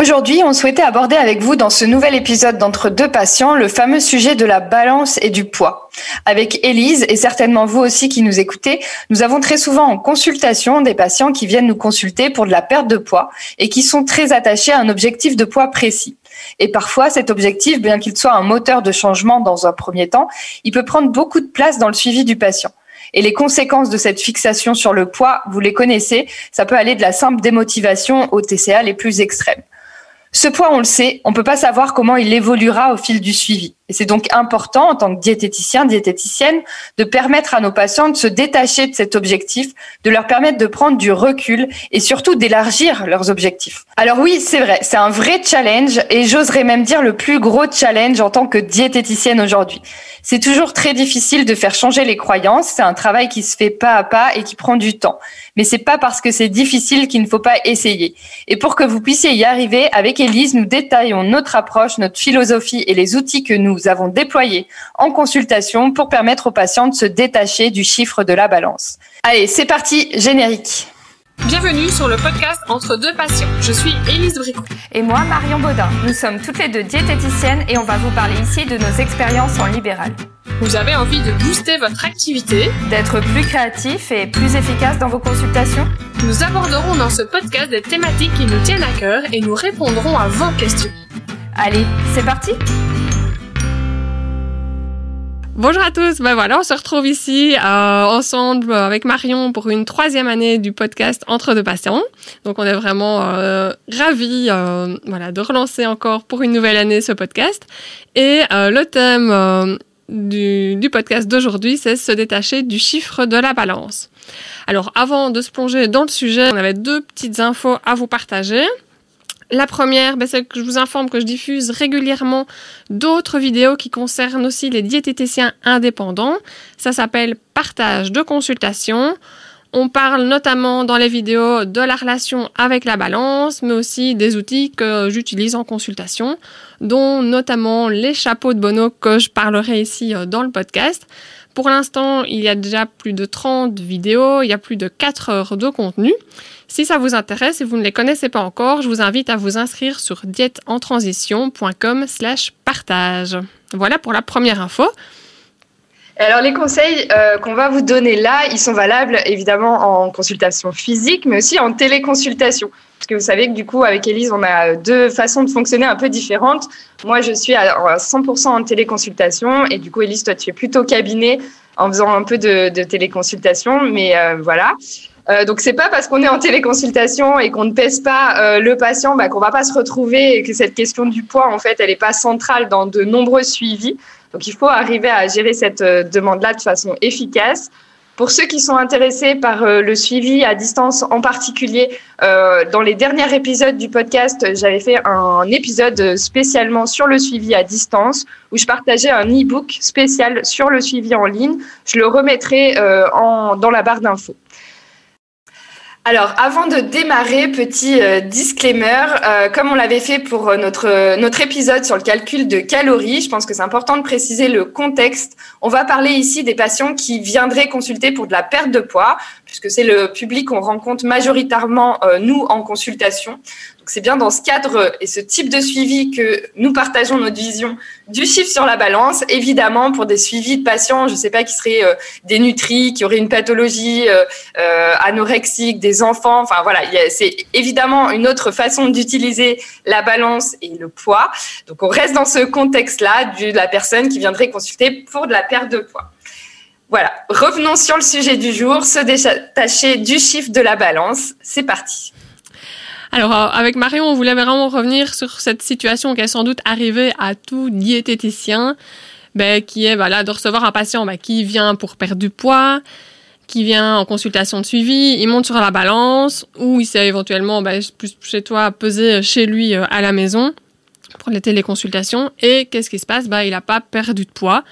Aujourd'hui, on souhaitait aborder avec vous dans ce nouvel épisode d'Entre deux patients le fameux sujet de la balance et du poids. Avec Élise et certainement vous aussi qui nous écoutez, nous avons très souvent en consultation des patients qui viennent nous consulter pour de la perte de poids et qui sont très attachés à un objectif de poids précis. Et parfois, cet objectif, bien qu'il soit un moteur de changement dans un premier temps, il peut prendre beaucoup de place dans le suivi du patient. Et les conséquences de cette fixation sur le poids, vous les connaissez, ça peut aller de la simple démotivation aux TCA les plus extrêmes. Ce poids, on le sait, on ne peut pas savoir comment il évoluera au fil du suivi. Et c'est donc important, en tant que diététicien, diététicienne, de permettre à nos patients de se détacher de cet objectif, de leur permettre de prendre du recul et surtout d'élargir leurs objectifs. Alors oui, c'est vrai, c'est un vrai challenge et j'oserais même dire le plus gros challenge en tant que diététicienne aujourd'hui. C'est toujours très difficile de faire changer les croyances, c'est un travail qui se fait pas à pas et qui prend du temps. Mais c'est pas parce que c'est difficile qu'il ne faut pas essayer. Et pour que vous puissiez y arriver, avec Elise, nous détaillons notre approche, notre philosophie et les outils que nous nous avons déployé en consultation pour permettre aux patients de se détacher du chiffre de la balance. Allez, c'est parti, générique. Bienvenue sur le podcast Entre deux patients. Je suis Élise Bricot. Et moi, Marion Baudin. Nous sommes toutes les deux diététiciennes et on va vous parler ici de nos expériences en libéral. Vous avez envie de booster votre activité, d'être plus créatif et plus efficace dans vos consultations? Nous aborderons dans ce podcast des thématiques qui nous tiennent à cœur et nous répondrons à vos questions. Allez, c'est parti Bonjour à tous, ben voilà, on se retrouve ici euh, ensemble avec Marion pour une troisième année du podcast Entre deux patients. Donc on est vraiment euh, ravis euh, voilà, de relancer encore pour une nouvelle année ce podcast. Et euh, le thème euh, du, du podcast d'aujourd'hui, c'est se détacher du chiffre de la balance. Alors avant de se plonger dans le sujet, on avait deux petites infos à vous partager. La première, ben, c'est que je vous informe que je diffuse régulièrement d'autres vidéos qui concernent aussi les diététiciens indépendants. Ça s'appelle partage de consultation. On parle notamment dans les vidéos de la relation avec la balance, mais aussi des outils que j'utilise en consultation, dont notamment les chapeaux de Bono que je parlerai ici euh, dans le podcast. Pour l'instant, il y a déjà plus de 30 vidéos, il y a plus de 4 heures de contenu. Si ça vous intéresse et vous ne les connaissez pas encore, je vous invite à vous inscrire sur dièteentransition.com slash partage. Voilà pour la première info. Alors les conseils euh, qu'on va vous donner là, ils sont valables évidemment en consultation physique, mais aussi en téléconsultation. Parce que vous savez que du coup, avec Elise, on a deux façons de fonctionner un peu différentes. Moi, je suis à 100% en téléconsultation, et du coup, Elise, toi, tu es plutôt cabinet en faisant un peu de, téléconsultation, mais euh, voilà. Euh, donc c'est pas parce qu'on est en téléconsultation et qu'on ne pèse pas euh, le patient bah, qu'on va pas se retrouver et que cette question du poids en fait elle est pas centrale dans de nombreux suivis. Donc il faut arriver à gérer cette euh, demande-là de façon efficace. Pour ceux qui sont intéressés par euh, le suivi à distance en particulier, euh, dans les derniers épisodes du podcast, j'avais fait un épisode spécialement sur le suivi à distance où je partageais un e-book spécial sur le suivi en ligne. Je le remettrai dans la barre d'infos. Alors, avant de démarrer, petit euh, disclaimer, euh, comme on l'avait fait pour euh, notre, notre épisode sur le calcul de calories, je pense que c'est important de préciser le contexte. On va parler ici des patients qui viendraient consulter pour de la perte de poids, puisque c'est le public qu'on rencontre majoritairement, nous, en consultation c'est bien dans ce cadre et ce type de suivi que nous partageons notre vision du chiffre sur la balance. Évidemment, pour des suivis de patients, je ne sais pas, qui seraient euh, dénutris, qui auraient une pathologie euh, euh, anorexique, des enfants. Enfin voilà, c'est évidemment une autre façon d'utiliser la balance et le poids. Donc on reste dans ce contexte-là de la personne qui viendrait consulter pour de la perte de poids. Voilà, revenons sur le sujet du jour, se détacher du chiffre de la balance. C'est parti. Alors, euh, avec Marion, on voulait vraiment revenir sur cette situation qui est sans doute arrivée à tout diététicien, ben, qui est voilà, de recevoir un patient ben, qui vient pour perdre du poids, qui vient en consultation de suivi, il monte sur la balance, ou il s'est éventuellement, ben, plus chez toi, peser chez lui euh, à la maison pour les téléconsultations. Et qu'est-ce qui se passe? Ben, Il n'a pas perdu de poids.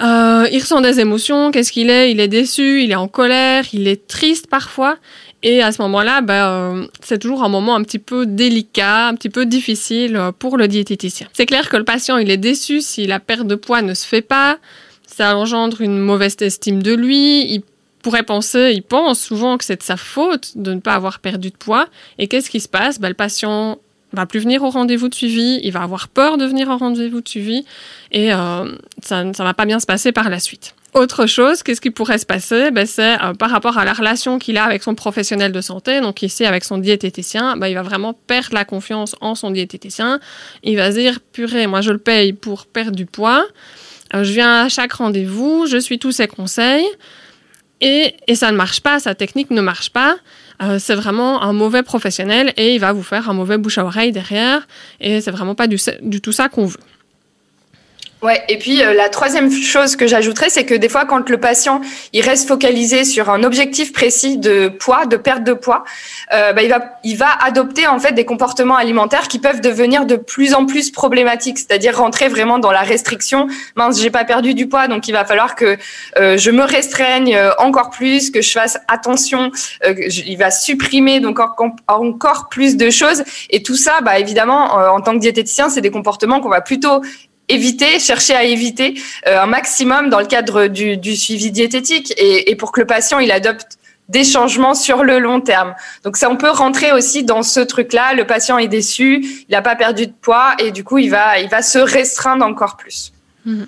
Euh, il ressent des émotions. Qu'est-ce qu'il est? Il est déçu, il est en colère, il est triste parfois. Et à ce moment-là, ben, euh, c'est toujours un moment un petit peu délicat, un petit peu difficile euh, pour le diététicien. C'est clair que le patient, il est déçu si la perte de poids ne se fait pas. Ça engendre une mauvaise estime de lui. Il pourrait penser, il pense souvent que c'est de sa faute de ne pas avoir perdu de poids. Et qu'est-ce qui se passe? Ben, Le patient va plus venir au rendez-vous de suivi, il va avoir peur de venir au rendez-vous de suivi et euh, ça ne va pas bien se passer par la suite. Autre chose, qu'est-ce qui pourrait se passer? Ben, C'est euh, par rapport à la relation qu'il a avec son professionnel de santé, donc ici avec son diététicien, ben, il va vraiment perdre la confiance en son diététicien. Il va se dire, purée, moi je le paye pour perdre du poids, euh, je viens à chaque rendez-vous, je suis tous ses conseils, et, et ça ne marche pas, sa technique ne marche pas. Euh, c'est vraiment un mauvais professionnel et il va vous faire un mauvais bouche à oreille derrière. Et c'est vraiment pas du, du tout ça qu'on veut. Ouais, et puis euh, la troisième chose que j'ajouterais, c'est que des fois, quand le patient il reste focalisé sur un objectif précis de poids, de perte de poids, euh, bah, il va il va adopter en fait des comportements alimentaires qui peuvent devenir de plus en plus problématiques, c'est-à-dire rentrer vraiment dans la restriction. Mince, j'ai pas perdu du poids, donc il va falloir que euh, je me restreigne euh, encore plus, que je fasse attention. Euh, il va supprimer donc encore, plus de choses, et tout ça, bah évidemment, en tant que diététicien, c'est des comportements qu'on va plutôt éviter, chercher à éviter euh, un maximum dans le cadre du, suivi diététique et, pour que le patient il adopte des changements sur le long terme. Donc ça, on peut rentrer aussi dans ce truc-là. Le patient est déçu, il n'a pas perdu de poids et du coup, il va, il va se restreindre encore plus. Mmh.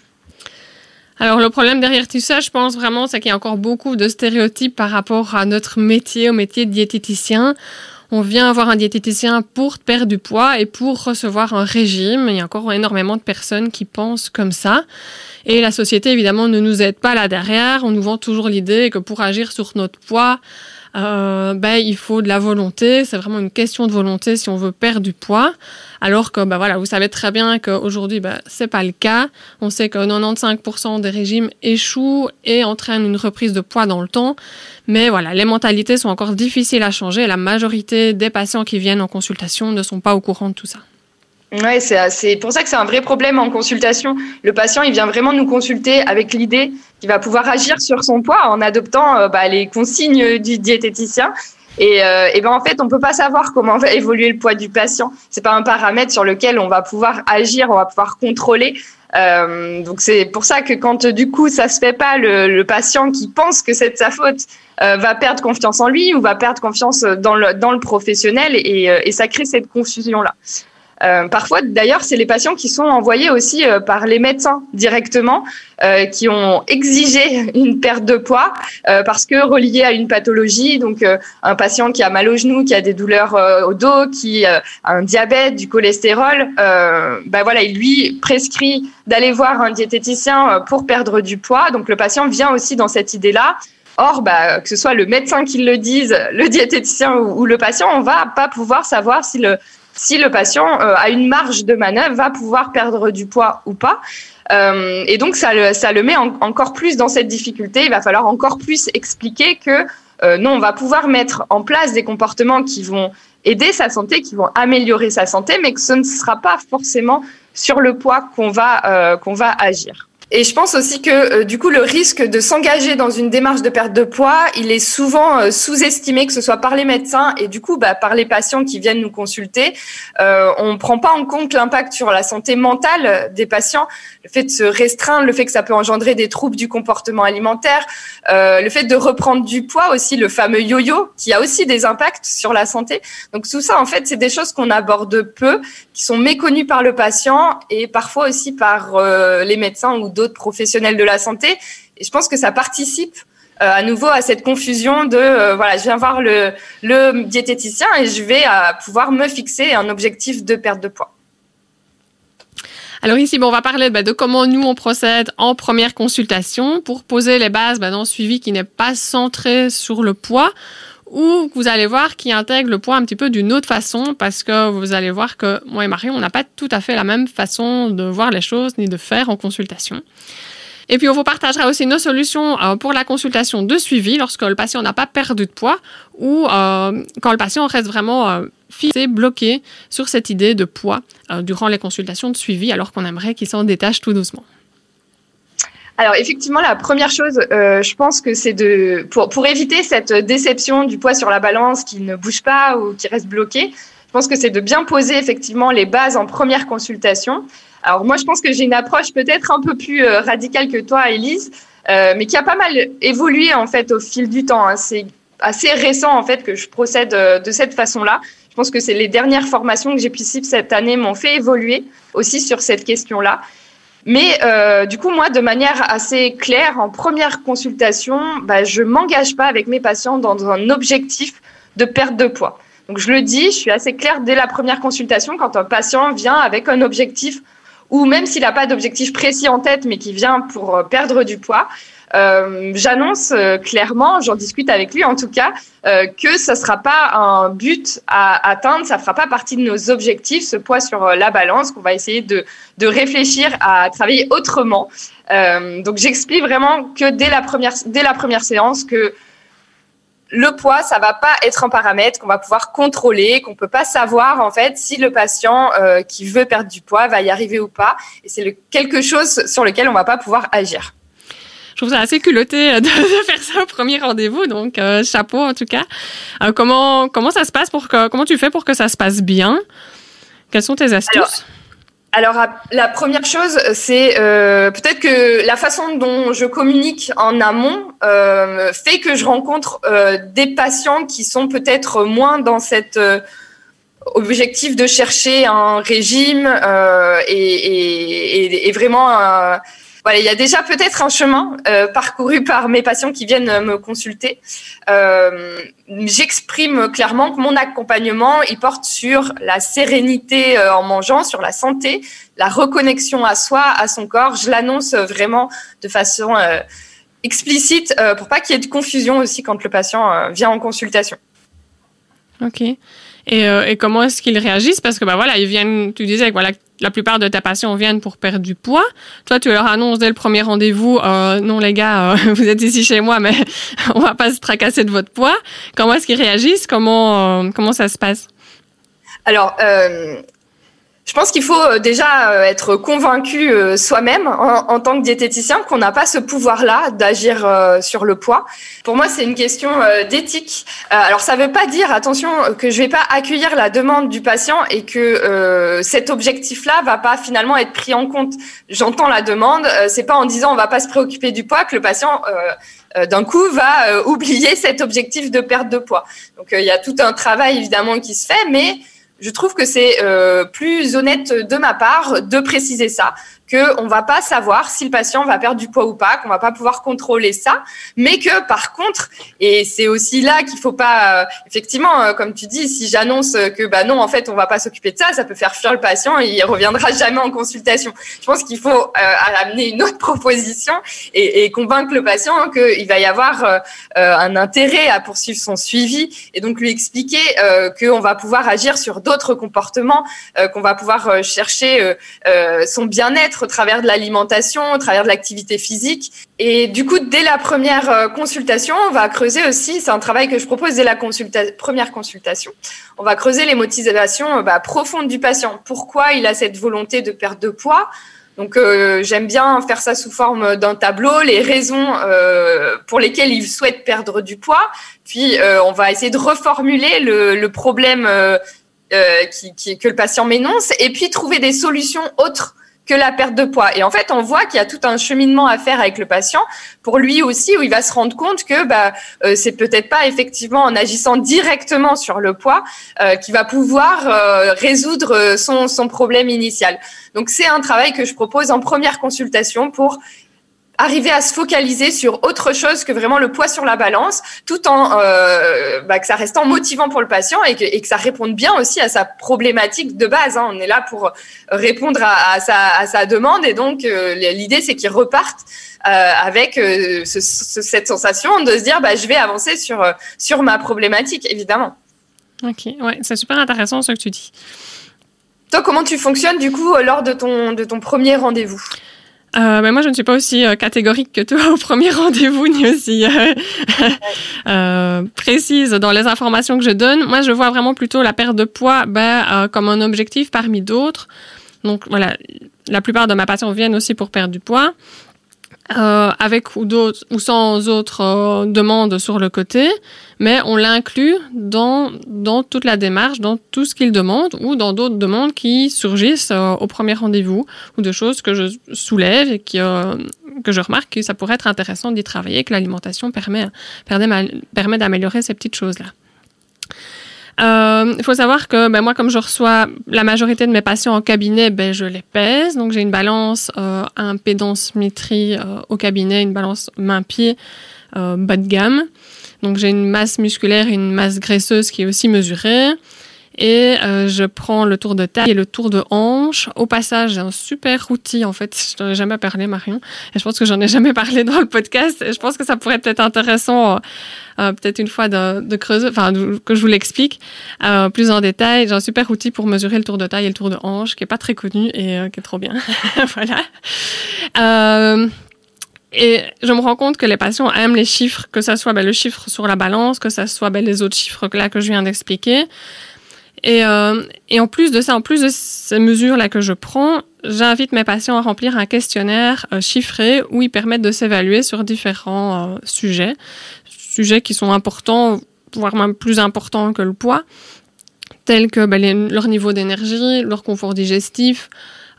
Alors le problème derrière tout ça, je pense vraiment, c'est qu'il y a encore beaucoup de stéréotypes par rapport à notre métier, au métier de diététicien on vient avoir un diététicien pour perdre du poids et pour recevoir un régime. Il y a encore énormément de personnes qui pensent comme ça. Et la société, évidemment, ne nous aide pas là derrière. On nous vend toujours l'idée que pour agir sur notre poids, euh, ben, il faut de la volonté. C'est vraiment une question de volonté si on veut perdre du poids. Alors que, ben, voilà, vous savez très bien qu'aujourd'hui, ben, c'est pas le cas. On sait que 95% des régimes échouent et entraînent une reprise de poids dans le temps. Mais voilà, les mentalités sont encore difficiles à changer. La majorité des patients qui viennent en consultation ne sont pas au courant de tout ça. Ouais, c'est pour ça que c'est un vrai problème en consultation. Le patient, il vient vraiment nous consulter avec l'idée qu'il va pouvoir agir sur son poids en adoptant euh, bah, les consignes du diététicien. Et, euh, et ben en fait, on peut pas savoir comment va évoluer le poids du patient. C'est pas un paramètre sur lequel on va pouvoir agir, on va pouvoir contrôler. Euh, donc c'est pour ça que quand du coup ça se fait pas, le, le patient qui pense que c'est de sa faute euh, va perdre confiance en lui ou va perdre confiance dans le, dans le professionnel et, euh, et ça crée cette confusion là. Euh, parfois, d'ailleurs, c'est les patients qui sont envoyés aussi euh, par les médecins directement, euh, qui ont exigé une perte de poids parce que relié à une pathologie, donc un patient qui a mal au genou, qui a des douleurs au dos, qui a un diabète, du cholestérol, ben voilà, il lui prescrit d'aller voir un diététicien pour perdre du poids. Donc le patient vient aussi dans cette idée-là. Or, bah, que ce soit le médecin qui le dise, le diététicien ou, ou le patient, on va pas pouvoir savoir si le si le patient euh, a une marge de manœuvre, va pouvoir perdre du poids ou pas. Euh, et donc, ça le, ça le met en, encore plus dans cette difficulté. Il va falloir encore plus expliquer que euh, non, on va pouvoir mettre en place des comportements qui vont aider sa santé, qui vont améliorer sa santé, mais que ce ne sera pas forcément sur le poids qu'on va, euh, qu'on va agir. Et je pense aussi que euh, du coup le risque de s'engager dans une démarche de perte de poids, il est souvent euh, sous-estimé, que ce soit par les médecins et du coup bah, par les patients qui viennent nous consulter. Euh, on ne prend pas en compte l'impact sur la santé mentale des patients, le fait de se restreindre, le fait que ça peut engendrer des troubles du comportement alimentaire, le fait de reprendre du poids aussi, le fameux yo-yo, qui a aussi des impacts sur la santé. Donc tout ça, en fait, c'est des choses qu'on aborde peu, qui sont méconnues par le patient et parfois aussi par les médecins ou d'autres professionnels de la santé. Et je pense que ça participe euh, à nouveau à cette confusion de euh, voilà, je viens voir le, diététicien et je vais euh, pouvoir me fixer un objectif de perte de poids. Alors ici, bon, on va parler bah, de comment nous on procède en première consultation pour poser les bases bah, d'un suivi qui n'est pas centré sur le poids ou vous allez voir qui intègre le poids un petit peu d'une autre façon parce que vous allez voir que moi et Marion, on n'a pas tout à fait la même façon de voir les choses ni de faire en consultation. Et puis, on vous partagera aussi nos solutions euh, pour la consultation de suivi lorsque le patient n'a pas perdu de poids ou euh, quand le patient reste vraiment euh, fixé, bloqué sur cette idée de poids durant les consultations de suivi alors qu'on aimerait qu'il s'en détache tout doucement. Alors effectivement, la première chose, euh, je pense que c'est de pour, pour éviter cette déception du poids sur la balance qui ne bouge pas ou qui reste bloqué. Je pense que c'est de bien poser effectivement les bases en première consultation. Alors moi, je pense que j'ai une approche peut-être un peu plus euh, radicale que toi, Elise, euh, mais qui a pas mal évolué en fait au fil du temps. Hein. C'est assez récent en fait que je procède de cette façon-là. Je pense que c'est les dernières formations que j'ai pu suivre cette année m'ont fait évoluer aussi sur cette question-là. Mais euh, du coup, moi, de manière assez claire, en première consultation, bah, je m'engage pas avec mes patients dans un objectif de perte de poids. Donc, je le dis, je suis assez claire dès la première consultation quand un patient vient avec un objectif ou même s'il n'a pas d'objectif précis en tête, mais qui vient pour euh, perdre du poids, euh, j'annonce euh, clairement, j'en discute avec lui en tout cas, que ça ne sera pas un but à atteindre, ça ne fera pas partie de nos objectifs, ce poids sur la balance, qu'on va essayer de, de, réfléchir à travailler autrement. donc j'explique vraiment que dès la première, dès la première séance que le poids, ça va pas être un paramètre qu'on va pouvoir contrôler, qu'on peut pas savoir en fait si le patient euh, qui veut perdre du poids va y arriver ou pas. Et c'est quelque chose sur lequel on va pas pouvoir agir. Je trouve ça assez culotté de, faire ça au premier rendez-vous, donc euh, chapeau en tout cas. Euh, comment comment ça se passe pour que comment tu fais pour que ça se passe bien? Quelles sont tes astuces? Alors, la première chose, c'est euh, peut-être que la façon dont je communique en amont euh, fait que je rencontre euh, des patients qui sont peut-être moins dans cet objectif de chercher un régime et, et, et, vraiment il y a déjà peut-être un chemin euh, parcouru par mes patients qui viennent me consulter. Euh, J'exprime clairement que mon accompagnement, porte sur la sérénité euh, en mangeant, sur la santé, la reconnexion à soi, à son corps. Je l'annonce vraiment de façon explicite pour pas qu'il y ait de confusion aussi quand le patient vient en consultation. Ok. Et, euh, et comment est-ce qu'ils réagissent? Parce que bah voilà, ils viennent. Tu disais que voilà, la plupart de tes patients viennent pour perdre du poids. Toi, tu leur annonces dès le premier rendez-vous, euh, non les gars, euh, vous êtes ici chez moi, mais on va pas se tracasser de votre poids. Comment est-ce qu'ils réagissent? Comment comment ça se passe? Alors, je pense qu'il faut euh, déjà euh, être convaincu euh, soi-même en, tant que diététicien qu'on n'a pas ce pouvoir-là d'agir sur le poids. Pour moi, c'est une question d'éthique. Alors, ça ne veut pas dire, attention, que je ne vais pas accueillir la demande du patient et que cet objectif-là va pas finalement être pris en compte. J'entends la demande. c'est pas en disant on va pas se préoccuper du poids que le patient d'un coup va oublier cet objectif de perte de poids. Donc, il y a tout un travail évidemment qui se fait, mais je trouve que c'est euh, plus honnête de ma part de préciser ça, qu'on ne va pas savoir si le patient va perdre du poids ou pas, qu'on va pas pouvoir contrôler ça, mais que par contre, et c'est aussi là qu'il faut pas, euh, effectivement, euh, comme tu dis, si j'annonce que bah non, en fait, on va pas s'occuper de ça, ça peut faire fuir le patient et il reviendra jamais en consultation. Je pense qu'il faut euh, amener une autre proposition et, convaincre le patient qu'il va y avoir un intérêt à poursuivre son suivi et donc lui expliquer qu'on va pouvoir agir sur d'autres comportements, qu'on va pouvoir chercher son bien-être au travers de l'alimentation, au travers de l'activité physique. Et du coup, dès la première euh, consultation, on va creuser aussi, c'est un travail que je propose dès la première consultation, on va creuser les motivations euh, bah, profondes du patient. Pourquoi il a cette volonté de perdre de poids? Donc euh, j'aime bien faire ça sous forme d'un tableau, les raisons pour lesquelles il souhaite perdre du poids. Puis on va essayer de reformuler le, problème que le patient m'énonce et puis trouver des solutions autres que la perte de poids. Et en fait, on voit qu'il y a tout un cheminement à faire avec le patient pour lui aussi, où il va se rendre compte que bah, euh, c'est peut-être pas effectivement en agissant directement sur le poids euh, qu'il va pouvoir euh, résoudre son, son problème initial. Donc c'est un travail que je propose en première consultation pour arriver à se focaliser sur autre chose que vraiment le poids sur la balance, tout en euh, bah, que ça restant motivant pour le patient et que, et que, ça réponde bien aussi à sa problématique de base. Hein. On est là pour répondre à, à, sa, à sa, demande et donc euh, l'idée c'est qu'il reparte euh, avec euh, ce, ce, cette sensation de se dire bah, je vais avancer sur, sur ma problématique, évidemment. Ok, ouais, c'est super intéressant ce que tu dis. Toi, comment tu fonctionnes du coup lors de ton, de ton premier rendez-vous? Euh, ben moi, je ne suis pas aussi euh, catégorique que toi au premier rendez-vous, ni aussi euh, euh, précise dans les informations que je donne. Moi, je vois vraiment plutôt la perte de poids ben, comme un objectif parmi d'autres. Donc voilà, la plupart de ma patients viennent aussi pour perdre du poids. Euh, avec ou, ou sans autres euh, demandes sur le côté, mais on l'inclut dans, dans toute la démarche, dans tout ce qu'il demande ou dans d'autres demandes qui surgissent euh, au premier rendez-vous ou de choses que je soulève et qui, euh, que je remarque que ça pourrait être intéressant d'y travailler, que l'alimentation permet, permet d'améliorer ces petites choses-là. Euh, il faut savoir que ben, moi, comme je reçois la majorité de mes patients en cabinet, ben, je les pèse. Donc, j'ai une balance euh, impédance-métrie euh, au cabinet, une balance main-pied euh, bas de gamme. Donc, j'ai une masse musculaire et une masse graisseuse qui est aussi mesurée. Et euh, je prends le tour de taille et le tour de hanche. Au passage, j'ai un super outil, en fait. Je n'en ai jamais parlé, Marion. Et je pense que j'en ai jamais parlé dans le podcast. Et je pense que ça pourrait être intéressant, euh, euh, peut-être une fois de, de creuser, enfin, que je vous l'explique euh, plus en détail. J'ai un super outil pour mesurer le tour de taille et le tour de hanche, qui est pas très connu et euh, qui est trop bien. voilà. Et je me rends compte que les patients aiment les chiffres, que ça soit ben, le chiffre sur la balance, que ça soit ben, les autres chiffres là que je viens d'expliquer. Et, euh, et en plus de ça, en plus de ces mesures-là que je prends, j'invite mes patients à remplir un questionnaire euh, chiffré où ils permettent de s'évaluer sur différents euh, sujets, sujets qui sont importants, voire même plus importants que le poids, tels que ben, leur niveau d'énergie, leur confort digestif,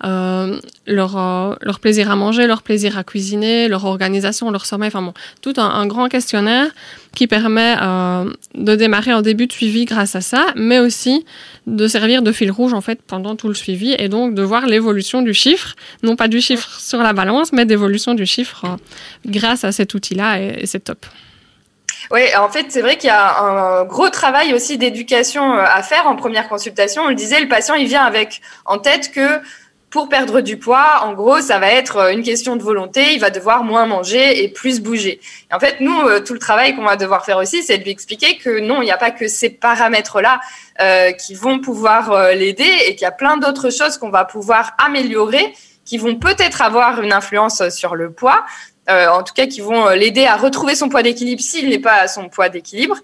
euh, leur, euh, leur plaisir à manger, leur plaisir à cuisiner, leur organisation, leur sommeil, enfin bon, tout un, un grand questionnaire qui permet euh, de démarrer un début de suivi grâce à ça, mais aussi de servir de fil rouge en fait pendant tout le suivi et donc de voir l'évolution du chiffre, non pas du chiffre sur la balance, mais d'évolution du chiffre euh, grâce à cet outil-là et, et c'est top. Oui, en fait, c'est vrai qu'il y a un gros travail aussi d'éducation euh, à faire en première consultation. On le disait, le patient, il vient avec en tête que pour perdre du poids, en gros, ça va être euh, une question de volonté. Il va devoir moins manger et plus bouger. En fait, nous, euh, tout le travail qu'on va devoir faire aussi, c'est de lui expliquer que non, il n'y a pas que ces paramètres-là euh, qui vont pouvoir l'aider et qu'il y a plein d'autres choses qu'on va pouvoir améliorer qui vont peut-être avoir une influence sur le poids, en tout cas qui vont l'aider à retrouver son poids d'équilibre s'il n'est pas à son poids d'équilibre.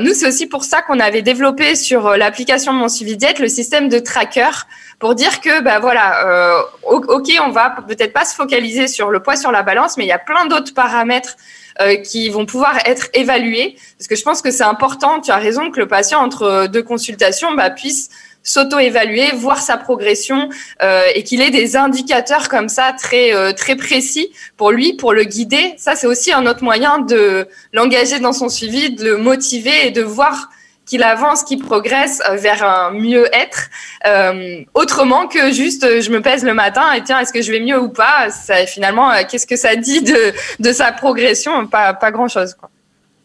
Nous, c'est aussi pour ça qu'on avait développé sur l'application de Mon Suivi Diète le système de tracker pour dire que, bah voilà, euh, ok, on va peut-être pas se focaliser sur le poids sur la balance, mais il y a plein d'autres paramètres euh, qui vont pouvoir être évalués. Parce que je pense que c'est important, tu as raison, que le patient entre deux consultations bah, puisse s'auto-évaluer, voir sa progression euh, et qu'il ait des indicateurs comme ça très euh, très précis pour lui, pour le guider. Ça, c'est aussi un autre moyen de l'engager dans son suivi, de le motiver et de voir qu'il avance, qu'il progresse euh, vers un mieux-être, euh, autrement que juste euh, je me pèse le matin et tiens, est-ce que je vais mieux ou pas? Ça, Finalement, euh, qu'est-ce que ça dit de, de sa progression? Pas, pas grand-chose.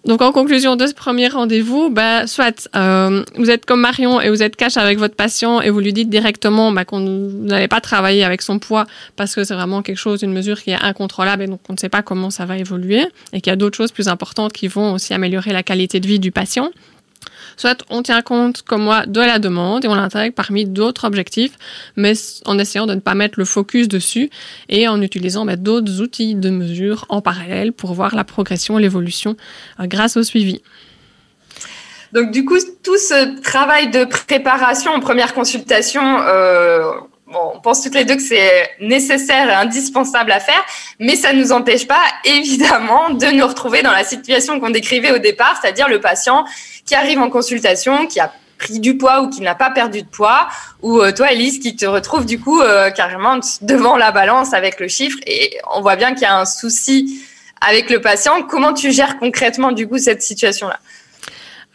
Donc en conclusion de ce premier rendez-vous, bah, soit euh, vous êtes comme Marion et vous êtes cash avec votre patient et vous lui dites directement bah, qu'on n'allait pas travailler avec son poids parce que c'est vraiment quelque chose, une mesure qui est incontrôlable et donc on ne sait pas comment ça va évoluer et qu'il y a d'autres choses plus importantes qui vont aussi améliorer la qualité de vie du patient. Soit on tient compte, comme moi, de la demande et on l'intègre parmi d'autres objectifs, mais en essayant de ne pas mettre le focus dessus et en utilisant bah, d'autres outils de mesure en parallèle pour voir la progression, l'évolution euh, grâce au suivi. Donc du coup, tout ce travail de préparation en première consultation, euh, on pense toutes les deux que c'est nécessaire et indispensable à faire, mais ça ne nous empêche pas, évidemment, de nous retrouver dans la situation qu'on décrivait au départ, c'est-à-dire le patient qui arrive en consultation, qui a pris du poids ou qui n'a pas perdu de poids, ou euh, toi, Elise, qui te retrouve du coup euh, carrément devant la balance avec le chiffre, et on voit bien qu'il y a un souci avec le patient. Comment tu gères concrètement du coup cette situation-là?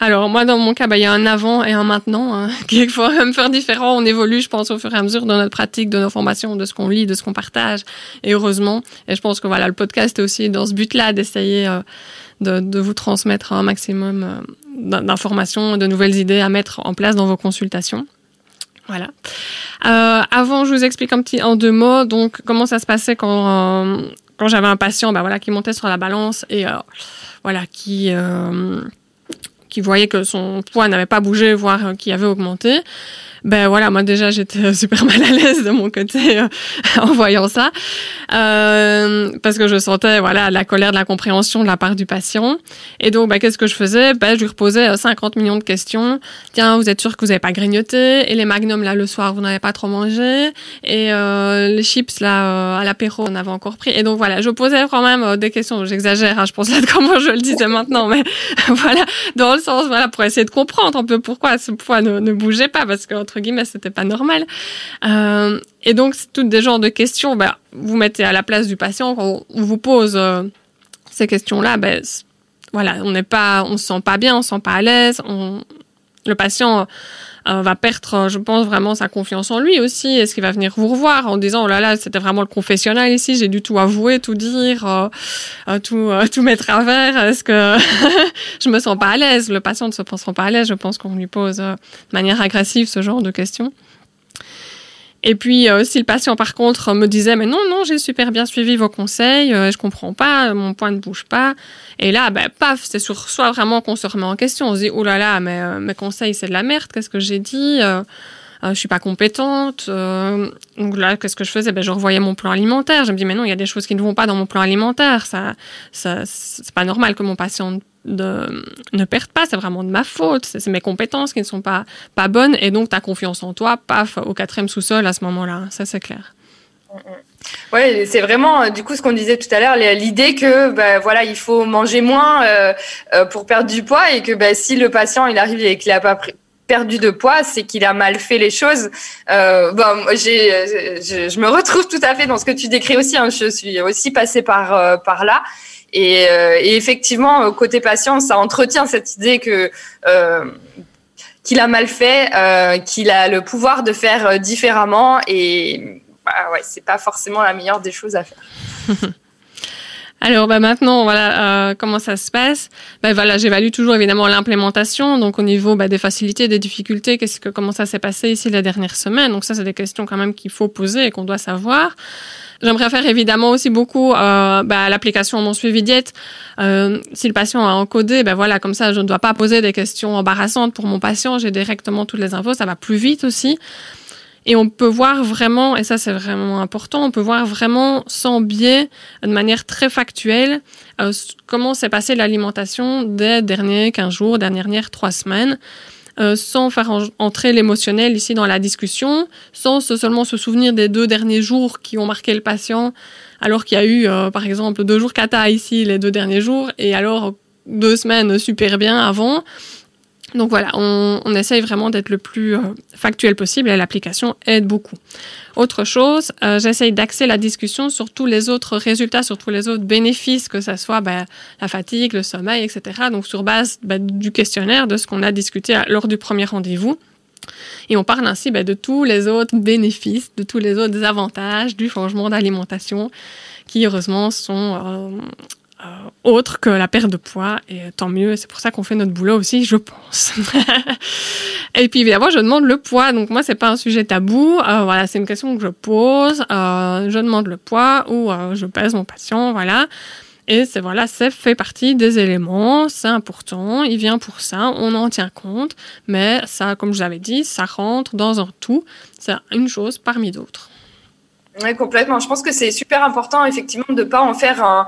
Alors moi dans mon cas, bah, il y a un avant et un maintenant hein, faut même faire différent. On évolue, je pense, au fur et à mesure de notre pratique, de nos formations, de ce qu'on lit, de ce qu'on partage. Et heureusement, et je pense que voilà, le podcast est aussi dans ce but-là d'essayer euh, de, de, vous transmettre un maximum euh, d'informations, de nouvelles idées à mettre en place dans vos consultations. Voilà. Euh, avant, je vous explique un petit en deux mots. Donc, comment ça se passait quand euh, quand j'avais un patient, bah voilà, qui montait sur la balance et euh, voilà, qui qui voyait que son poids n'avait pas bougé, voire qui avait augmenté. Ben voilà, moi déjà j'étais super mal à l'aise de mon côté euh, en voyant ça, euh, parce que je sentais voilà la colère de la compréhension de la part du patient. Et donc ben, qu'est-ce que je faisais? Ben je lui reposais 50 millions de questions. Tiens, vous êtes sûr que vous n'avez pas grignoté Et les magnums là le soir vous n'avez pas trop mangé Et euh, les chips là euh, à l'apéro on avait encore pris. Et donc voilà, je posais quand même euh, des questions. J'exagère, hein, je pense là de comment je le disais maintenant, mais voilà dans le sens voilà pour essayer de comprendre un peu pourquoi ce poids ne, ne bougeait pas parce que entre guillemets, c'était pas normal. Euh, et donc, c'est toutes des genres de questions. Ben, vous mettez à la place du patient, on vous pose euh, ces questions-là, ben, voilà, on n'est pas, on se sent pas bien, on se sent pas à l'aise, on, le patient euh, va perdre, je pense, vraiment sa confiance en lui aussi. Est-ce qu'il va venir vous revoir en disant, oh là là, c'était vraiment le confessionnal ici, j'ai dû tout avouer, tout dire, euh, euh, tout, tout mettre à verre. Est-ce que je me sens pas à l'aise? Le patient ne se sent pas à l'aise. Je pense qu'on lui pose de manière agressive ce genre de questions. Et puis, euh, si le patient, par contre, me disait, mais non, non, j'ai super bien suivi vos conseils, euh, je comprends pas, mon point ne bouge pas. Et là, ben, paf, c'est sur soi vraiment qu'on se remet en question. On se dit, oh là là, mais euh, mes conseils, c'est de la merde, qu'est-ce que j'ai dit euh, je suis pas compétente. donc là, qu'est-ce que je faisais? Ben, Je revoyais mon plan alimentaire. Je me dis, mais non, il y a des choses qui ne vont pas dans mon plan alimentaire. Ça, ça c'est pas normal que mon patient de, ne perdre pas, c'est vraiment de ma faute, c'est mes compétences qui ne sont pas, pas bonnes, et donc ta confiance en toi, paf, au quatrième sous-sol à ce moment-là, ça c'est clair. Oui, c'est vraiment euh, du coup ce qu'on disait tout à l'heure, l'idée que bah, voilà, il faut manger moins euh, euh, pour perdre du poids et que bah, si le patient il arrive et qu'il n'a pas perdu de poids, c'est qu'il a mal fait les choses. Bon, je, je, me retrouve tout à fait dans ce que tu décris aussi. Hein. Je suis aussi passée par par là. Et, euh, et, effectivement, côté patient, ça entretient cette idée que euh, qu'il a mal fait, euh, qu'il a le pouvoir de faire différemment, et bah, ouais, c'est pas forcément la meilleure des choses à faire. Alors bah maintenant voilà euh, comment ça se passe? Bah voilà j'évalue toujours évidemment l'implémentation donc au niveau bah, des facilités des difficultés qu'est-ce que comment ça s'est passé ici la dernière semaine? Donc ça c'est des questions quand même qu'il faut poser et qu'on doit savoir. J'aimerais faire évidemment aussi beaucoup euh, bah, l'application Mon Suivi Diète. Euh, si le patient a encodé, ben voilà, comme ça, je ne dois pas poser des questions embarrassantes pour mon patient. J'ai directement toutes les infos. Ça va plus vite aussi. Et on peut voir vraiment, et ça c'est vraiment important, on peut voir vraiment sans biais, de manière très factuelle, euh, comment s'est passée l'alimentation des derniers 15 jours, dernières 3 semaines. Euh, sans faire entrer l'émotionnel ici dans la discussion, sans seulement se souvenir des deux derniers jours qui ont marqué le patient, alors qu'il y a eu, euh, par exemple, deux jours kata ici les deux derniers jours, et alors deux semaines super bien avant. Donc voilà, on, on essaye vraiment d'être le plus euh, factuel possible et l'application aide beaucoup. Autre chose, euh, j'essaye d'axer la discussion sur tous les autres résultats, sur tous les autres bénéfices, que ce soit ben, la fatigue, le sommeil, etc. Donc sur base ben, du questionnaire, de ce qu'on a discuté lors du premier rendez-vous. Et on parle ainsi ben, de tous les autres bénéfices, de tous les autres avantages du changement d'alimentation qui heureusement sont euh, euh, autre que la perte de poids et tant mieux c'est pour ça qu'on fait notre boulot aussi je pense. Et puis évidemment je demande le poids donc moi c'est pas un sujet tabou euh, voilà c'est une question que je pose euh, je demande le poids ou euh, je pèse mon patient voilà. Et c'est voilà ça fait partie des éléments c'est important il vient pour ça on en tient compte mais ça comme je l'avais dit ça rentre dans un tout c'est une chose parmi d'autres oui, complètement. Je pense que c'est super important, effectivement, de ne pas en faire un,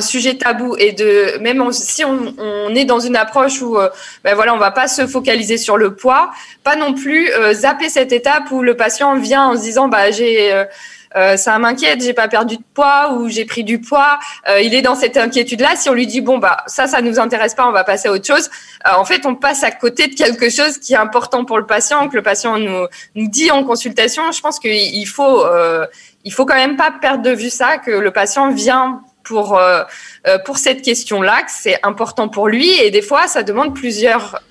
sujet tabou et de même si on, est dans une approche où, euh, ben voilà, on va pas se focaliser sur le poids, pas non plus euh, zapper cette étape où le patient vient en se disant, bah j'ai euh, euh, ça m'inquiète, j'ai pas perdu de poids ou j'ai pris du poids. Il est dans cette inquiétude-là. Si on lui dit bon bah ça, ça nous intéresse pas, on va passer à autre chose. En fait, on passe à côté de quelque chose qui est important pour le patient, que le patient nous dit en consultation. Je pense qu'il faut il faut quand même pas perdre de vue ça, que le patient vient pour pour cette question-là, que c'est important pour lui. Et des fois ça demande plusieurs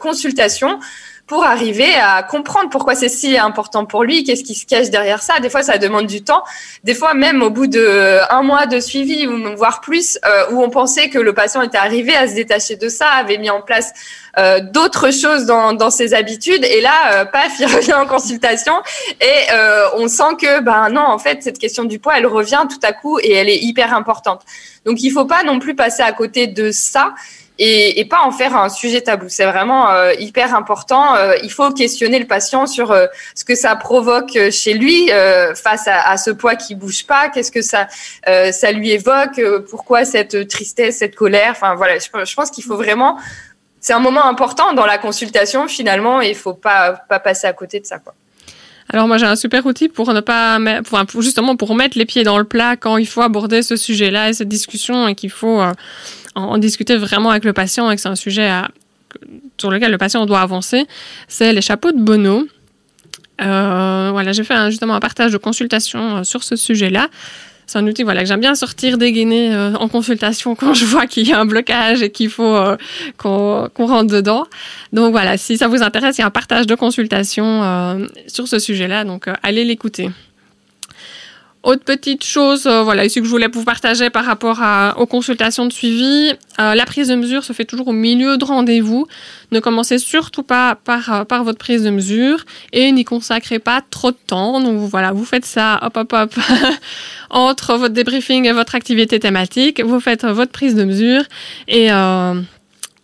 consultations pour arriver à comprendre pourquoi c'est si important pour lui, qu'est-ce qui se cache derrière ça. Des fois, ça demande du temps. Des fois, même au bout de un mois de suivi, voire plus, euh, où on pensait que le patient était arrivé à se détacher de ça, avait mis en place euh, d'autres choses dans, dans, ses habitudes, et là, euh, paf, il revient en consultation, et euh, on sent que, ben non, en fait, cette question du poids, elle revient tout à coup, et elle est hyper importante. Donc, il faut pas non plus passer à côté de ça et, pas en faire un sujet tabou. C'est vraiment euh, hyper important. Euh, il faut questionner le patient sur euh, ce que ça provoque chez lui face à, ce poids qui bouge pas. Qu'est-ce que ça ça lui évoque Pourquoi cette tristesse, cette colère? Enfin voilà, je, pense qu'il faut vraiment. C'est un moment important dans la consultation finalement, et il faut pas pas passer à côté de ça. Alors moi j'ai un super outil pour ne pas pour, justement pour mettre les pieds dans le plat quand il faut aborder ce sujet-là et cette discussion et qu'il faut en, discuter vraiment avec le patient et que c'est un sujet sur lequel le patient doit avancer, c'est les chapeaux de Bono. Euh, voilà, j'ai fait un, justement un partage de consultation euh, sur ce sujet-là. c'est un outil voilà, que j'aime bien sortir dégainer euh, en consultation quand je vois qu'il y a un blocage et qu'il faut euh, qu'on rentre dedans. Donc voilà, si ça vous intéresse, il y a un partage de consultation sur ce sujet-là, donc allez l'écouter. Autre petite chose, euh, voilà, ici que je voulais vous partager par rapport aux consultations de suivi, euh, la prise de mesure se fait toujours au milieu de rendez-vous. Ne commencez surtout pas par, euh, votre prise de mesure et n'y consacrez pas trop de temps. Donc voilà, vous faites ça, hop, hop, hop, entre votre débriefing et votre activité thématique. Vous faites votre prise de mesure et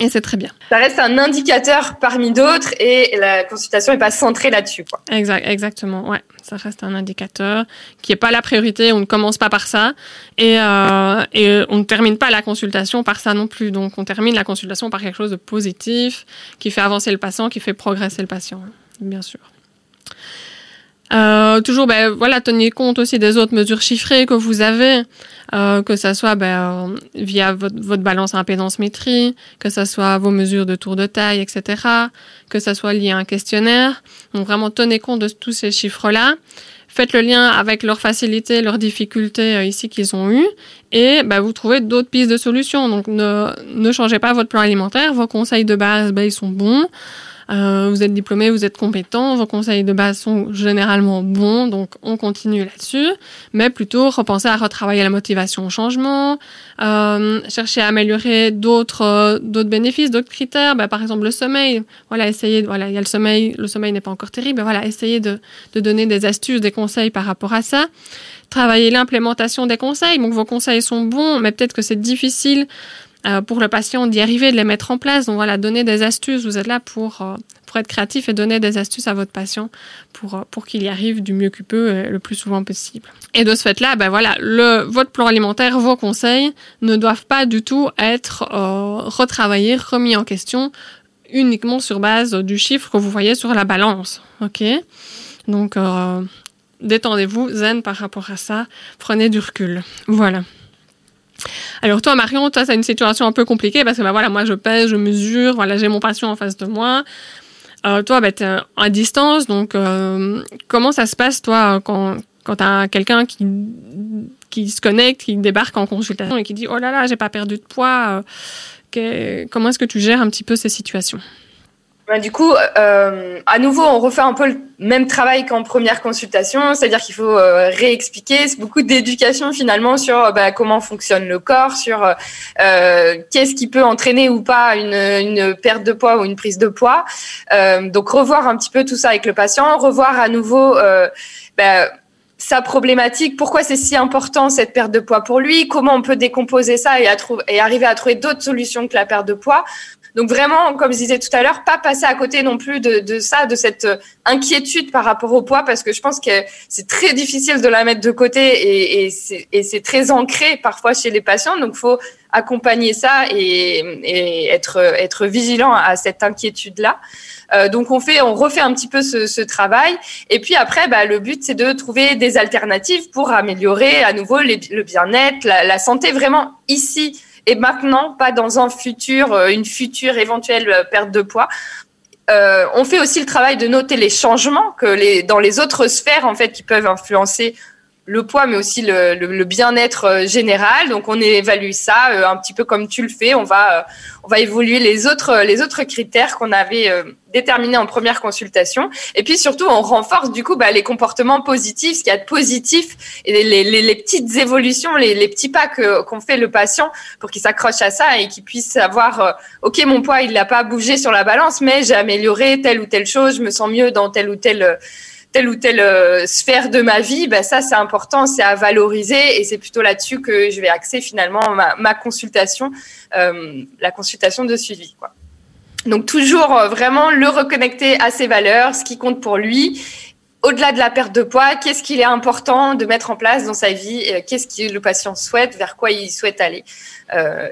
et c'est très bien. Ça reste un indicateur parmi d'autres et la consultation n'est pas centrée là-dessus. Exact, exactement, ouais. Ça reste un indicateur qui n'est pas la priorité. On ne commence pas par ça et, euh, et on ne termine pas la consultation par ça non plus. Donc on termine la consultation par quelque chose de positif qui fait avancer le patient, qui fait progresser le patient, bien sûr. Euh, toujours, ben, voilà, tenez compte aussi des autres mesures chiffrées que vous avez, euh, que ça soit ben, via votre, votre balance impédance-métrie, que ça soit vos mesures de tour de taille, etc., que ça soit lié à un questionnaire. Donc vraiment, tenez compte de tous ces chiffres-là. Faites le lien avec leurs facilités, leurs difficultés euh, ici qu'ils ont eues, et ben, vous trouvez d'autres pistes de solutions. Donc ne, ne changez pas votre plan alimentaire. Vos conseils de base, ben, ils sont bons. Euh, vous êtes diplômé, vous êtes compétent, vos conseils de base sont généralement bons, donc on continue là-dessus, mais plutôt repenser à retravailler la motivation au changement, euh, chercher à améliorer d'autres euh, d'autres bénéfices, d'autres critères, bah, par exemple le sommeil. Voilà, essayer, voilà, il y a le sommeil, le sommeil n'est pas encore terrible, voilà, essayer de, de donner des astuces, des conseils par rapport à ça travailler l'implémentation des conseils. Donc vos conseils sont bons, mais peut-être que c'est difficile pour le patient d'y arriver, de les mettre en place. Donc voilà, donner des astuces. Vous êtes là pour, euh, pour être créatif et donner des astuces à votre patient pour, euh, pour qu'il y arrive du mieux qu'il peut le plus souvent possible. Et de ce fait-là, ben voilà, le, votre plan alimentaire, vos conseils ne doivent pas du tout être retravaillés, remis en question uniquement sur base du chiffre que vous voyez sur la balance. OK? Donc, détendez-vous, zen par rapport à ça. Prenez du recul. Voilà. Alors toi, Marion, toi, c'est une situation un peu compliquée parce que bah, voilà, moi, je pèse, je mesure, voilà, j'ai mon patient en face de moi. Euh, toi, bah, tu es à distance, donc euh, comment ça se passe, toi, quand, quand tu as quelqu'un qui, qui se connecte, qui débarque en consultation et qui dit « Oh là là, j'ai pas perdu de poids euh, Comment est-ce que tu gères un petit peu ces situations ?» Bah, du coup, euh, à nouveau, on refait un peu le même travail qu'en première consultation, c'est-à-dire qu'il faut euh, réexpliquer, c'est beaucoup d'éducation finalement sur bah, comment fonctionne le corps, sur euh, qu'est-ce qui peut entraîner ou pas une, perte de poids ou une prise de poids. Euh, donc revoir un petit peu tout ça avec le patient, revoir à nouveau euh, bah, sa problématique, pourquoi c'est si important cette perte de poids pour lui, comment on peut décomposer ça et arriver à trouver d'autres solutions que la perte de poids? Donc vraiment, comme je disais tout à l'heure, pas passer à côté non plus de, de, ça, de cette euh, inquiétude par rapport au poids, parce que je pense que c'est très difficile de la mettre de côté et, et c'est très ancré parfois chez les patients. Donc faut accompagner ça et, et être, être vigilant à cette inquiétude-là. Euh, donc on fait, on refait un petit peu ce, ce travail. Et puis après, bah, le but c'est de trouver des alternatives pour améliorer à nouveau le bien-être, la, la santé vraiment ici et maintenant, pas dans un futur, euh, une future éventuelle euh, perte de poids. Euh, on fait aussi le travail de noter les changements que dans les autres sphères en fait qui peuvent influencer le poids, mais aussi le, le, bien-être euh, général. Donc, on évalue ça euh, un petit peu comme tu le fais. On va, euh, on va évoluer les autres, les autres critères qu'on avait déterminés en première consultation. Et puis, surtout, on renforce du coup bah, les comportements positifs, ce qu'il y a de positif, et les, les, les petites évolutions, les, les petits pas qu'on fait le patient pour qu'il s'accroche à ça et qu'il puisse savoir, OK, mon poids, il n'a pas bougé sur la balance, mais j'ai amélioré telle ou telle chose, je me sens mieux dans telle ou telle telle ou telle euh, sphère de ma vie, ben ça c'est important, c'est à valoriser et c'est plutôt là-dessus que je vais axer finalement ma, consultation, euh, la consultation de suivi. Quoi. Donc toujours euh, vraiment le reconnecter à ses valeurs, ce qui compte pour lui. Au-delà de la perte de poids, qu'est-ce qu'il est important de mettre en place dans sa vie Qu'est-ce que le patient souhaite Vers quoi il souhaite aller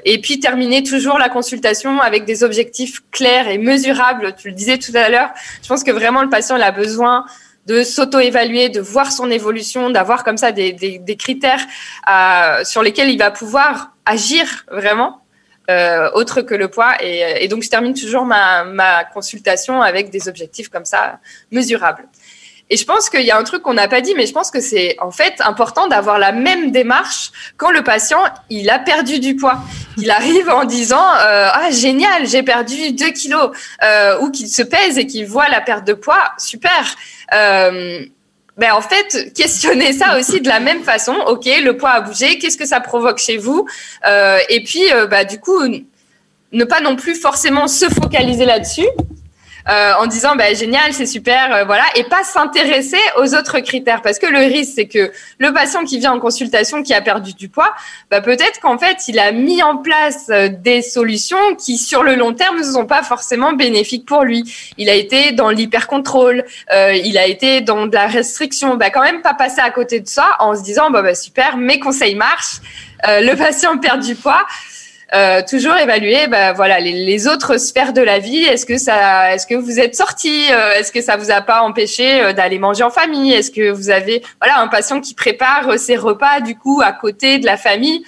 Et puis terminer toujours la consultation avec des objectifs clairs et mesurables. Tu le disais tout à l'heure. Je pense que vraiment le patient il a besoin de s'auto-évaluer, de voir son évolution, d'avoir comme ça des, critères euh, sur lesquels il va pouvoir agir vraiment, euh, autre que le poids. Et, donc, je termine toujours ma, consultation avec des objectifs comme ça mesurables. Et je pense qu'il y a un truc qu'on n'a pas dit, mais je pense que c'est en fait important d'avoir la même démarche quand le patient il a perdu du poids. Il arrive en disant euh, ah génial j'ai perdu 2 kilos ou qu'il se pèse et qu'il voit la perte de poids super. Euh, ben en fait, questionner ça aussi de la même façon. Ok, le poids a bougé. Qu'est-ce que ça provoque chez vous? Euh, Et puis, euh, bah, du coup, ne pas non plus forcément se focaliser là-dessus, euh, en disant bah, génial, c'est super, euh, voilà, et pas s'intéresser aux autres critères. Parce que le risque, c'est que le patient qui vient en consultation, qui a perdu du poids, bah, peut-être qu'en fait, il a mis en place euh, des solutions qui, sur le long terme, ne sont pas forcément bénéfiques pour lui. Il a été dans l'hyper-contrôle, euh, il a été dans de la restriction. Bah, quand même pas passer à côté de ça en se disant bah, bah super, mes conseils marchent, le patient perd du poids. Euh, toujours évaluer bah, voilà les, autres sphères de la vie. Est-ce que ça est-ce que vous êtes sorti euh, est-ce que ça vous a pas empêché euh, d'aller manger en famille? Est-ce que vous avez voilà un patient qui prépare ses repas du coup à côté de la famille?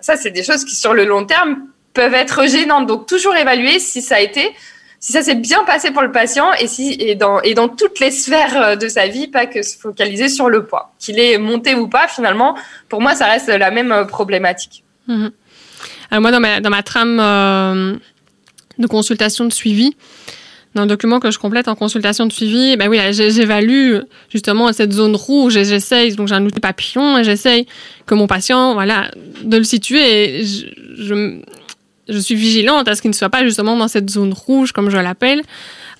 Ça c'est des choses qui sur le long terme peuvent être gênantes. Donc toujours évaluer si ça a été si ça s'est bien passé pour le patient et si et dans et dans toutes les sphères de sa vie pas que se focaliser sur le poids. Qu'il est monté ou pas finalement pour moi ça reste la même problématique. Mmh. Alors moi, dans ma, dans ma trame euh, de consultation de suivi, dans le document que je complète en consultation de suivi, ben oui, j'évalue justement cette zone rouge et j'essaye, donc j'ai un outil papillon et j'essaye que mon patient, voilà, de le situer et je, je, je suis vigilante à ce qu'il ne soit pas justement dans cette zone rouge, comme je l'appelle,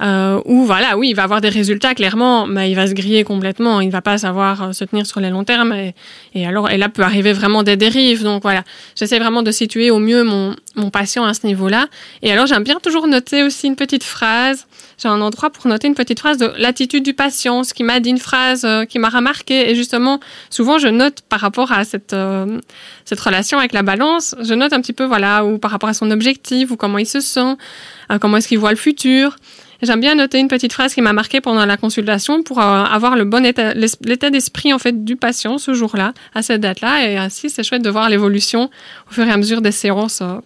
euh, où voilà, oui, il va avoir des résultats clairement, mais il va se griller complètement, il ne va pas savoir euh, se tenir sur les longs termes, et, et alors, et là peut arriver vraiment des dérives. Donc voilà, j'essaie vraiment de situer au mieux mon, mon patient à ce niveau-là. Et alors j'aime bien toujours noter aussi une petite phrase. J'ai un endroit pour noter une petite phrase de l'attitude du patient, ce qui m'a dit une phrase euh, qui m'a remarqué. Et justement, souvent je note par rapport à cette euh, cette relation avec la balance, je note un petit peu voilà ou par rapport à son objectif ou comment il se sent, euh, comment est-ce qu'il voit le futur. J'aime bien noter une petite phrase qui m'a marqué pendant la consultation pour euh, avoir le bon état, l'état d'esprit en fait du patient ce jour-là, à cette date-là, et ainsi c'est chouette de voir l'évolution au fur et à mesure des séances euh,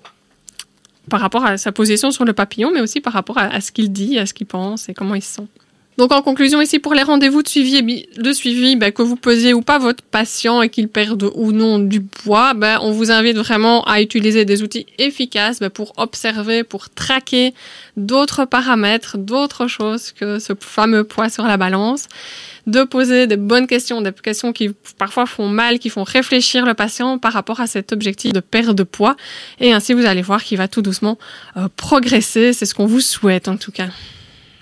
par rapport à sa position sur le papillon, mais aussi par rapport à, à ce qu'il dit, à ce qu'il pense et comment il se sent. Donc en conclusion ici pour les rendez-vous de suivi, de suivi ben, que vous posiez ou pas votre patient et qu'il perde ou non du poids, ben, on vous invite vraiment à utiliser des outils efficaces ben, pour observer, pour traquer d'autres paramètres, d'autres choses que ce fameux poids sur la balance, de poser des bonnes questions, des questions qui parfois font mal, qui font réfléchir le patient par rapport à cet objectif de perte de poids. Et ainsi vous allez voir qu'il va tout doucement euh, progresser. C'est ce qu'on vous souhaite en tout cas.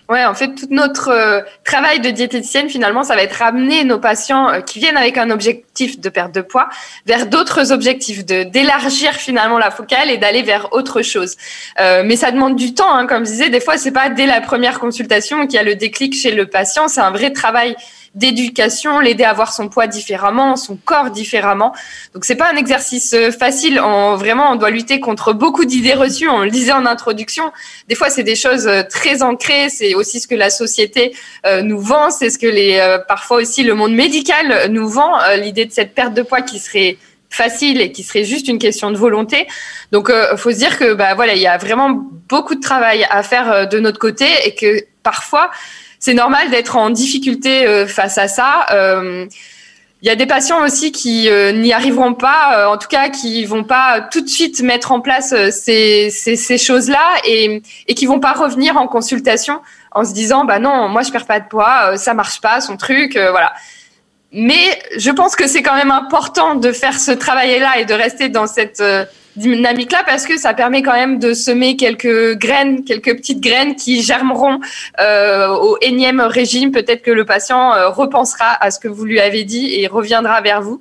Ouais, en fait, tout notre euh, travail de diététicienne, finalement, ça va être amener nos patients euh, qui viennent avec un objectif de perte de poids vers d'autres objectifs, de d'élargir finalement la focale et d'aller vers autre chose. Euh, mais ça demande du temps, hein, comme je disais. Des fois, c'est pas dès la première consultation qu'il y a le déclic chez le patient. C'est un vrai travail d'éducation, l'aider à voir son poids différemment, son corps différemment. Donc c'est pas un exercice euh, facile. On, vraiment, on doit lutter contre beaucoup d'idées reçues. On le disait en introduction. Des fois, c'est des choses euh, très ancrées. C'est aussi ce que la société euh, nous vend. C'est ce que les, parfois aussi le monde médical nous vend. L'idée de cette perte de poids qui serait facile et qui serait juste une question de volonté. Donc, euh, faut se dire que bah voilà, il y a vraiment beaucoup de travail à faire de notre côté et que parfois c'est normal d'être en difficulté euh, face à ça. Il euh, y a des patients aussi qui euh, n'y arriveront pas, en tout cas qui vont pas tout de suite mettre en place ces, ces, ces choses-là et, et qui vont pas revenir en consultation en se disant bah non moi je perds pas de poids, ça marche pas son truc, voilà. Mais je pense que c'est quand même important de faire ce travail-là et de rester dans cette dynamique-là parce que ça permet quand même de semer quelques graines, quelques petites graines qui germeront euh, au énième régime. Peut-être que le patient euh, repensera à ce que vous lui avez dit et reviendra vers vous.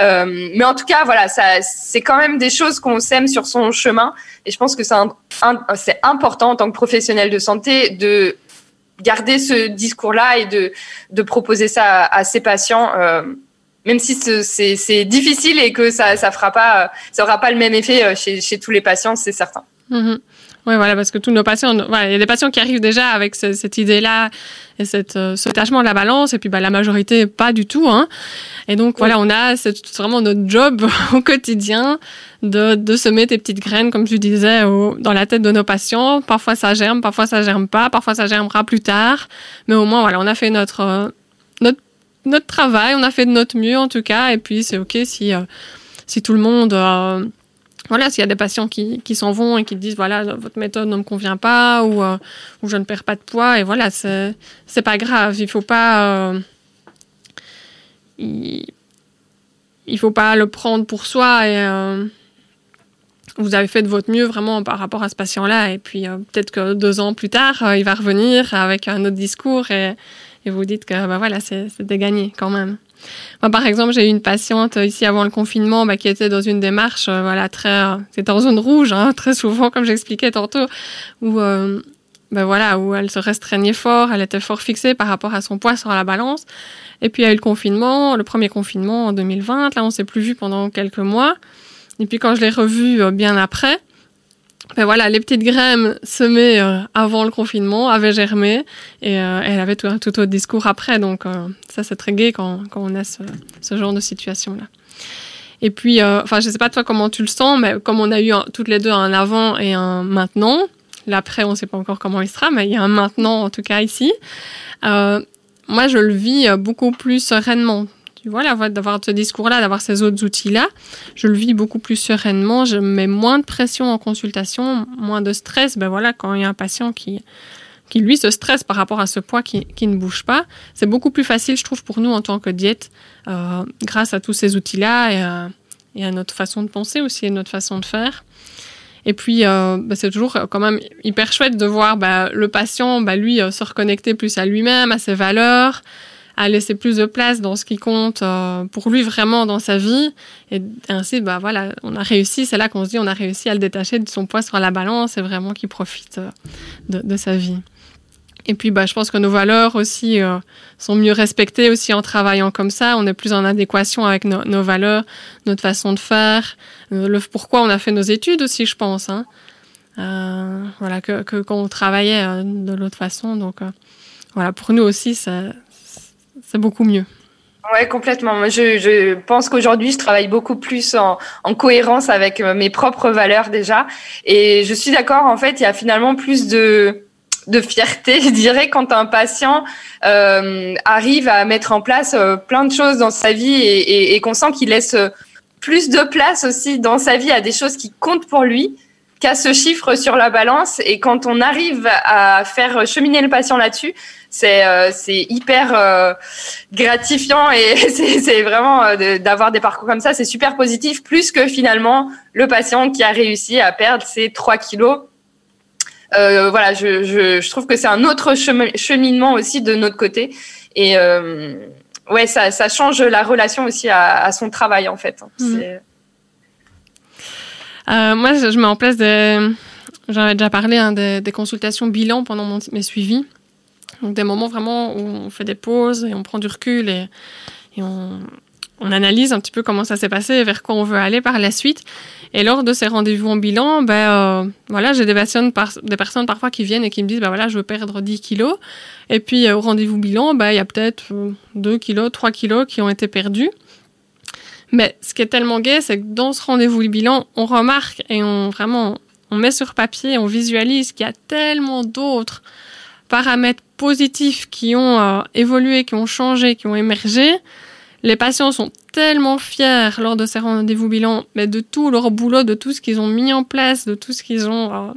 Euh, mais en tout cas, voilà, ça, c'est quand même des choses qu'on sème sur son chemin. Et je pense que c'est important en tant que professionnel de santé de garder ce discours-là et de, de proposer ça à, à ses patients. Même si c'est difficile et que ça ça fera pas ça aura pas le même effet euh, chez, chez tous les patients, c'est certain. Mm-hmm. Oui, voilà, parce que tous nos patients, voilà, il y a des patients qui arrivent déjà avec ce, cette idée-là et cette, euh, ce tâchement de la balance, et puis bah, la majorité pas du tout. Hein. Et donc voilà, on a c'est vraiment notre job au quotidien de, de semer des petites graines, comme tu disais, au, dans la tête de nos patients. Parfois ça germe, parfois ça germe pas, parfois ça germera plus tard, mais au moins voilà, on a fait notre euh, notre travail, on a fait de notre mieux en tout cas, et puis c'est ok si si tout le monde voilà, s'il y a des patients qui, qui s'en vont et qui disent voilà votre méthode ne me convient pas ou, ou je ne perds pas de poids et voilà c'est c'est pas grave il faut pas il, il faut pas le prendre pour soi et vous avez fait de votre mieux vraiment par rapport à ce patient-là. Et puis euh, peut-être que deux ans plus tard, euh, il va revenir avec un autre discours et, et vous dites que bah, voilà, c'était gagné quand même. Moi, par exemple, j'ai eu une patiente ici avant le confinement bah, qui était dans une démarche, euh, voilà, très, c'était en zone rouge, hein, très souvent, comme j'expliquais tantôt, où, bah, voilà, où elle se restreignait fort, elle était fort fixée par rapport à son poids sur la balance. Et puis il y a eu le confinement, le premier confinement en 2020. Là, on s'est plus vu pendant quelques mois. Et puis quand je l'ai revu euh, bien après, ben voilà, les petites graines semées euh, avant le confinement avaient germé et euh, elle avait tout, un tout autre discours après. Donc ça, c'est très gai quand, quand on a ce, ce genre de situation-là. Et puis, enfin, je sais pas toi comment tu le sens, mais comme on a eu toutes les deux un avant et un maintenant, l'après, on sait pas encore comment il sera, mais il y a un maintenant en tout cas ici. moi, je le vis beaucoup plus sereinement voilà, d'avoir ce discours-là, d'avoir ces autres outils-là, je le vis beaucoup plus sereinement, je mets moins de pression en consultation, moins de stress. Ben voilà, quand il y a un patient qui, qui lui se stresse par rapport à ce poids qui, qui ne bouge pas, c'est beaucoup plus facile, je trouve, pour nous en tant que diète, euh, grâce à tous ces outils-là et, à, notre façon de penser aussi et notre façon de faire. Et puis, euh, bah, c'est toujours quand même hyper chouette de voir bah, le patient, bah, lui, euh, se reconnecter plus à lui-même, à ses valeurs, à laisser plus de place dans ce qui compte euh, pour lui vraiment dans sa vie. Et ainsi, bah voilà, on a réussi. C'est là qu'on se dit, on a réussi à le détacher de son poids sur la balance et vraiment qu'il profite euh, de, de, sa vie. Et puis, bah, je pense que nos valeurs aussi euh, sont mieux respectées aussi en travaillant comme ça. On est plus en adéquation avec no nos valeurs, notre façon de faire, le pourquoi on a fait nos études aussi, je pense. Hein. Euh, voilà, que, que quand on travaillait de l'autre façon. Donc, voilà, pour nous aussi, ça, c'est beaucoup mieux. Ouais, complètement. Je, je pense qu'aujourd'hui, je travaille beaucoup plus en, en, cohérence avec euh, mes propres valeurs déjà. Et je suis d'accord, en fait, il y a finalement plus de, de fierté, je dirais, quand un patient euh, arrive à mettre en place euh, plein de choses dans sa vie et, et, et qu'on sent qu'il laisse euh, plus de place aussi dans sa vie à des choses qui comptent pour lui qu'à ce chiffre sur la balance. Et quand on arrive à faire cheminer le patient là-dessus, c'est euh, hyper euh, gratifiant et c'est vraiment euh, d'avoir des parcours comme ça, c'est super positif, plus que finalement le patient qui a réussi à perdre ses 3 kilos. voilà, je, je, je, trouve que c'est un autre cheminement aussi de notre côté. Et ouais, ça, ça change la relation aussi à, à son travail en fait. Mmh. Moi, je, mets en place des. J'en avais déjà parlé, hein, des, des, consultations bilan pendant mon, mes suivis. Donc des moments vraiment où on fait des pauses et on prend du recul et, et on, on, analyse un petit peu comment ça s'est passé et vers quoi on veut aller par la suite. Et lors de ces rendez-vous en bilan, ben euh, voilà, j'ai des par, des personnes parfois qui viennent et qui me disent ben voilà, je veux perdre 10 kilos. Et puis euh, au rendez-vous bilan, ben il y a peut-être 2 euh, kilos, 3 kilos qui ont été perdus. Mais ce qui est tellement gai, c'est que dans ce rendez-vous bilan, on remarque et on vraiment on met sur papier, on visualise qu'il y a tellement d'autres paramètres positifs qui ont euh, évolué, qui ont changé, qui ont émergé. Les patients sont tellement fiers lors de ces rendez-vous bilan, mais de tout leur boulot, de tout ce qu'ils ont mis en place, de tout ce qu'ils ont euh,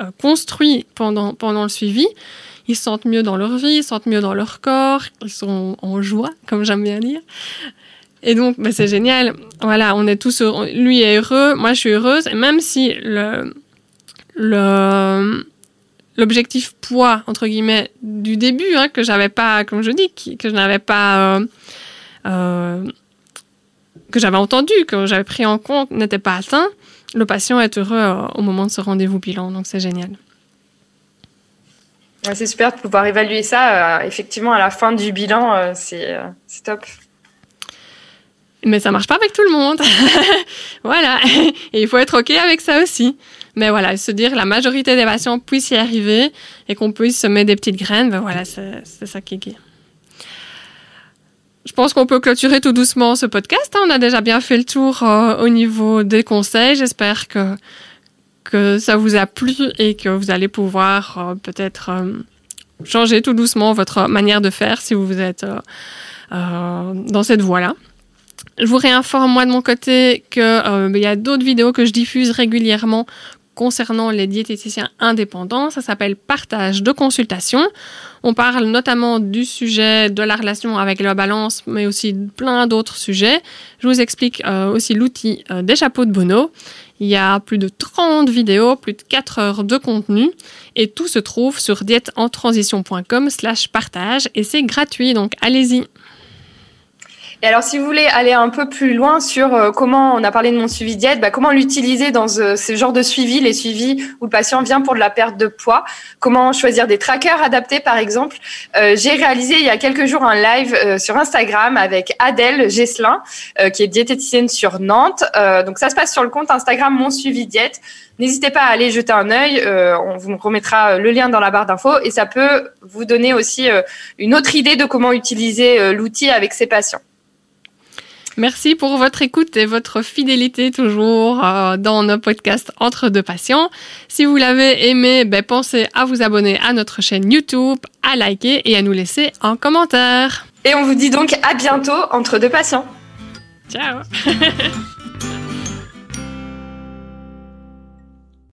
euh, construit pendant, pendant le suivi. Ils se sentent mieux dans leur vie, ils se sentent mieux dans leur corps, ils sont en joie, comme j'aime bien dire. Et donc, ben, c'est génial. Voilà, on est tous. Lui est heureux, moi je suis heureuse. Et même si l'objectif poids entre guillemets du début hein, que j'avais pas comme je dis que je n'avais pas euh, euh, que j'avais entendu que j'avais pris en compte n'était pas atteint le patient est heureux euh, au moment de ce rendez-vous bilan donc c'est génial c'est super de pouvoir évaluer ça effectivement à la fin du bilan c'est top mais ça marche pas avec tout le monde. voilà. Et il faut être OK avec ça aussi. Mais voilà, se dire la majorité des patients puissent y arriver et qu'on puisse semer des petites graines, ben voilà, c'est ça qui est Je pense qu'on peut clôturer tout doucement ce podcast. Hein. On a déjà bien fait le tour euh, au niveau des conseils. J'espère que, que ça vous a plu et que vous allez pouvoir euh, peut-être euh, changer tout doucement votre manière de faire si vous êtes dans cette voie-là. Je vous réinforme moi de mon côté qu'il euh, y a d'autres vidéos que je diffuse régulièrement concernant les diététiciens indépendants. Ça s'appelle Partage de consultation. On parle notamment du sujet de la relation avec la balance, mais aussi plein d'autres sujets. Je vous explique euh, aussi l'outil euh, des chapeaux de Bono. Il y a plus de 30 vidéos, plus de 4 heures de contenu et tout se trouve sur dièteentransition.com slash partage et c'est gratuit, donc allez-y. Et alors, si vous voulez aller un peu plus loin sur euh, comment on a parlé de mon suivi diète, bah, comment l'utiliser dans euh, ce genre de suivi, les suivis où le patient vient pour de la perte de poids, comment choisir des trackers adaptés, par exemple? Euh, j'ai réalisé il y a quelques jours un live sur Instagram avec Adèle Gesselin, qui est diététicienne sur Nantes. donc, ça se passe sur le compte Instagram Mon Suivi Diète. N'hésitez pas à aller jeter un œil. on vous remettra le lien dans la barre d'infos et ça peut vous donner aussi une autre idée de comment utiliser l'outil avec ses patients. Merci pour votre écoute et votre fidélité toujours euh, dans nos podcasts Entre deux patients. Si vous l'avez aimé, ben, pensez à vous abonner à notre chaîne YouTube, à liker et à nous laisser un commentaire. Et on vous dit donc à bientôt entre deux patients. Ciao